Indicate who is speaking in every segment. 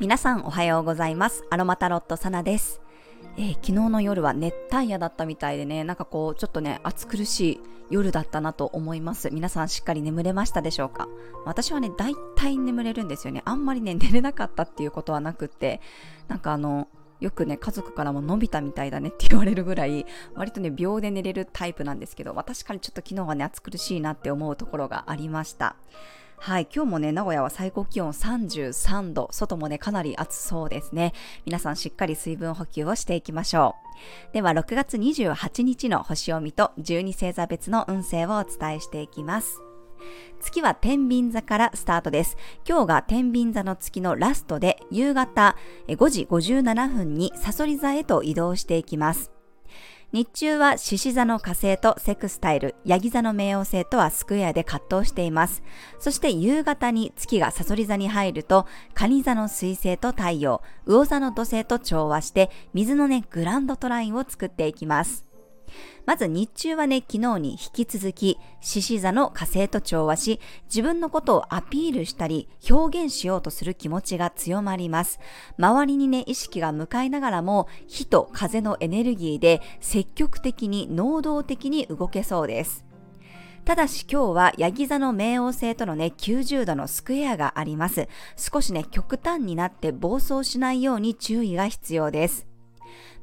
Speaker 1: 皆さんおはようございます。アロマタロットサナです、えー昨日の夜は熱帯夜だったみたいでねなんかこうちょっとね暑苦しい夜だったなと思います。皆さんしっかり眠れましたでしょうか？私はね大体眠れるんですよね。あんまりね寝れなかったっていうことはなくってなんかあのよくね家族からも伸びたみたいだねって言われるぐらい割とね秒で寝れるタイプなんですけど私からちょっと昨日はね暑苦しいなって思うところがありましたはい、今日もね、名古屋は最高気温33度、外もね、かなり暑そうですね。皆さんしっかり水分補給をしていきましょう。では、6月28日の星読みと12星座別の運勢をお伝えしていきます。月は天秤座からスタートです。今日が天秤座の月のラストで、夕方5時57分にサソリ座へと移動していきます。日中は獅子座の火星とセクスタイル、ヤギ座の冥王星とはスクエアで葛藤しています。そして夕方に月がサソリ座に入ると、蟹座の水星と太陽、魚座の土星と調和して、水のね、グランドトラインを作っていきます。まず日中はね、昨日に引き続き、獅子座の火星と調和し、自分のことをアピールしたり、表現しようとする気持ちが強まります。周りにね、意識が向かいながらも、火と風のエネルギーで積極的に、能動的に動けそうです。ただし今日はヤギ座の冥王星とのね90度のスクエアがあります。少しね極端になって暴走しないように注意が必要です。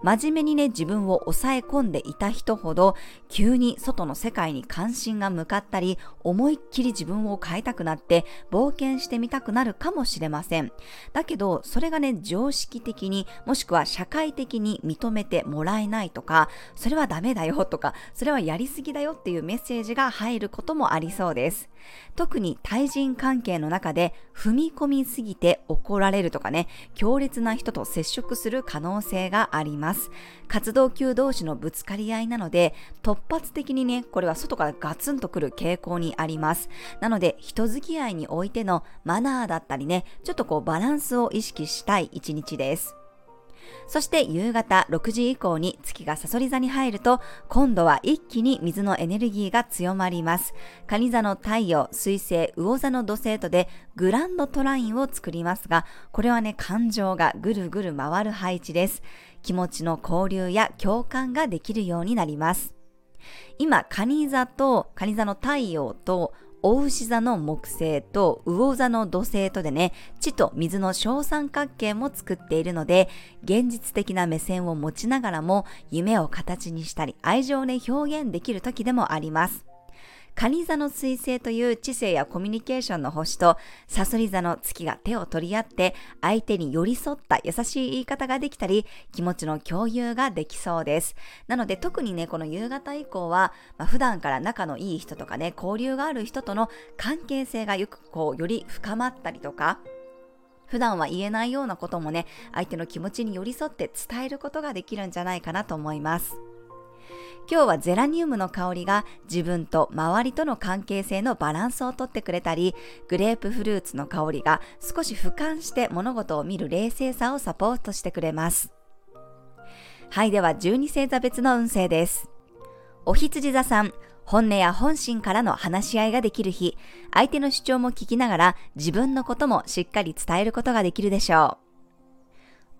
Speaker 1: 真面目にね自分を抑え込んでいた人ほど急に外の世界に関心が向かったり思いっきり自分を変えたくなって冒険してみたくなるかもしれません。だけどそれがね常識的にもしくは社会的に認めてもらえないとかそれはダメだよとかそれはやりすぎだよっていうメッセージが入ることもありそうです。特に対人関係の中で踏み込みすぎて怒られるとかね強烈な人と接触する可能性があります。活動級同士のぶつかり合いなので突発的にねこれは外からガツンとくる傾向にあります。なので人付き合いにおいてのマナーだったりねちょっとこうバランスを意識したい一日です。そして夕方6時以降に月がサソリ座に入ると、今度は一気に水のエネルギーが強まります。蟹座の太陽、水星、魚座の土星とでグランドトラインを作りますが、これはね、感情がぐるぐる回る配置です。気持ちの交流や共感ができるようになります。今、蟹座と、蟹座の太陽と、お牛座の木星と魚座の土星とでね、地と水の小三角形も作っているので、現実的な目線を持ちながらも、夢を形にしたり、愛情で、表現できる時でもあります。蟹座の水星という知性やコミュニケーションの星と、サソリ座の月が手を取り合って、相手に寄り添った優しい言い方ができたり、気持ちの共有ができそうです。なので特にね、この夕方以降は、まあ、普段から仲のいい人とかね、交流がある人との関係性がよくこう、より深まったりとか、普段は言えないようなこともね、相手の気持ちに寄り添って伝えることができるんじゃないかなと思います。今日はゼラニウムの香りが自分と周りとの関係性のバランスをとってくれたり、グレープフルーツの香りが少し俯瞰して物事を見る冷静さをサポートしてくれます。はい、では12星座別の運勢です。お羊座さん、本音や本心からの話し合いができる日、相手の主張も聞きながら自分のこともしっかり伝えることができるでしょう。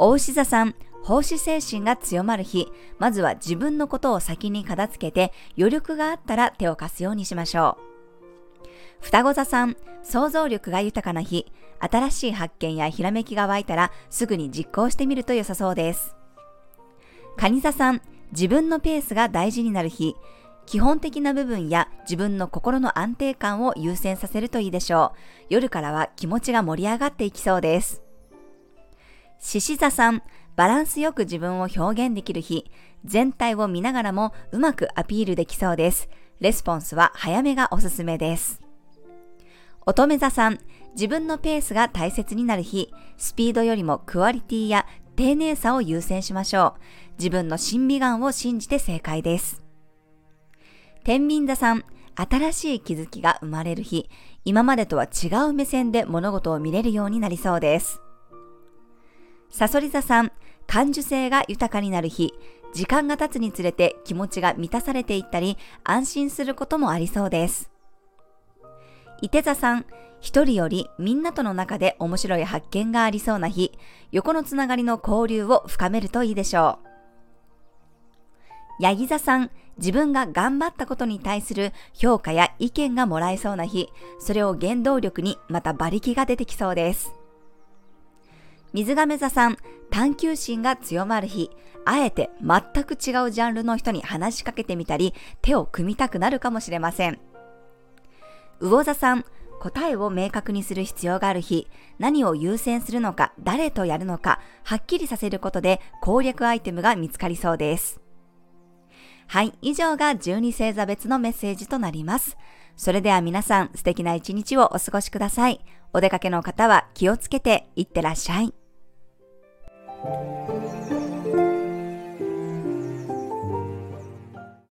Speaker 1: お牛座さん、奉仕精神が強まる日、まずは自分のことを先に片付けて、余力があったら手を貸すようにしましょう。双子座さん、想像力が豊かな日、新しい発見やひらめきが湧いたらすぐに実行してみると良さそうです。蟹座さん、自分のペースが大事になる日、基本的な部分や自分の心の安定感を優先させるといいでしょう。夜からは気持ちが盛り上がっていきそうです。獅子座さん、バランスよく自分を表現できる日、全体を見ながらもうまくアピールできそうです。レスポンスは早めがおすすめです。乙女座さん、自分のペースが大切になる日、スピードよりもクオリティや丁寧さを優先しましょう。自分の審美眼を信じて正解です。天秤座さん、新しい気づきが生まれる日、今までとは違う目線で物事を見れるようになりそうです。サソリ座さん、感受性が豊かになる日、時間が経つにつれて気持ちが満たされていったり、安心することもありそうです。伊手座さん、一人よりみんなとの中で面白い発見がありそうな日、横のつながりの交流を深めるといいでしょう。ヤギ座さん、自分が頑張ったことに対する評価や意見がもらえそうな日、それを原動力にまた馬力が出てきそうです。水亀座さん、探求心が強まる日、あえて全く違うジャンルの人に話しかけてみたり、手を組みたくなるかもしれません。魚座さん、答えを明確にする必要がある日、何を優先するのか、誰とやるのか、はっきりさせることで攻略アイテムが見つかりそうです。はい、以上が12星座別のメッセージとなります。それでは皆さん素敵な一日をお過ごしください。お出かけの方は気をつけていってらっしゃい。Música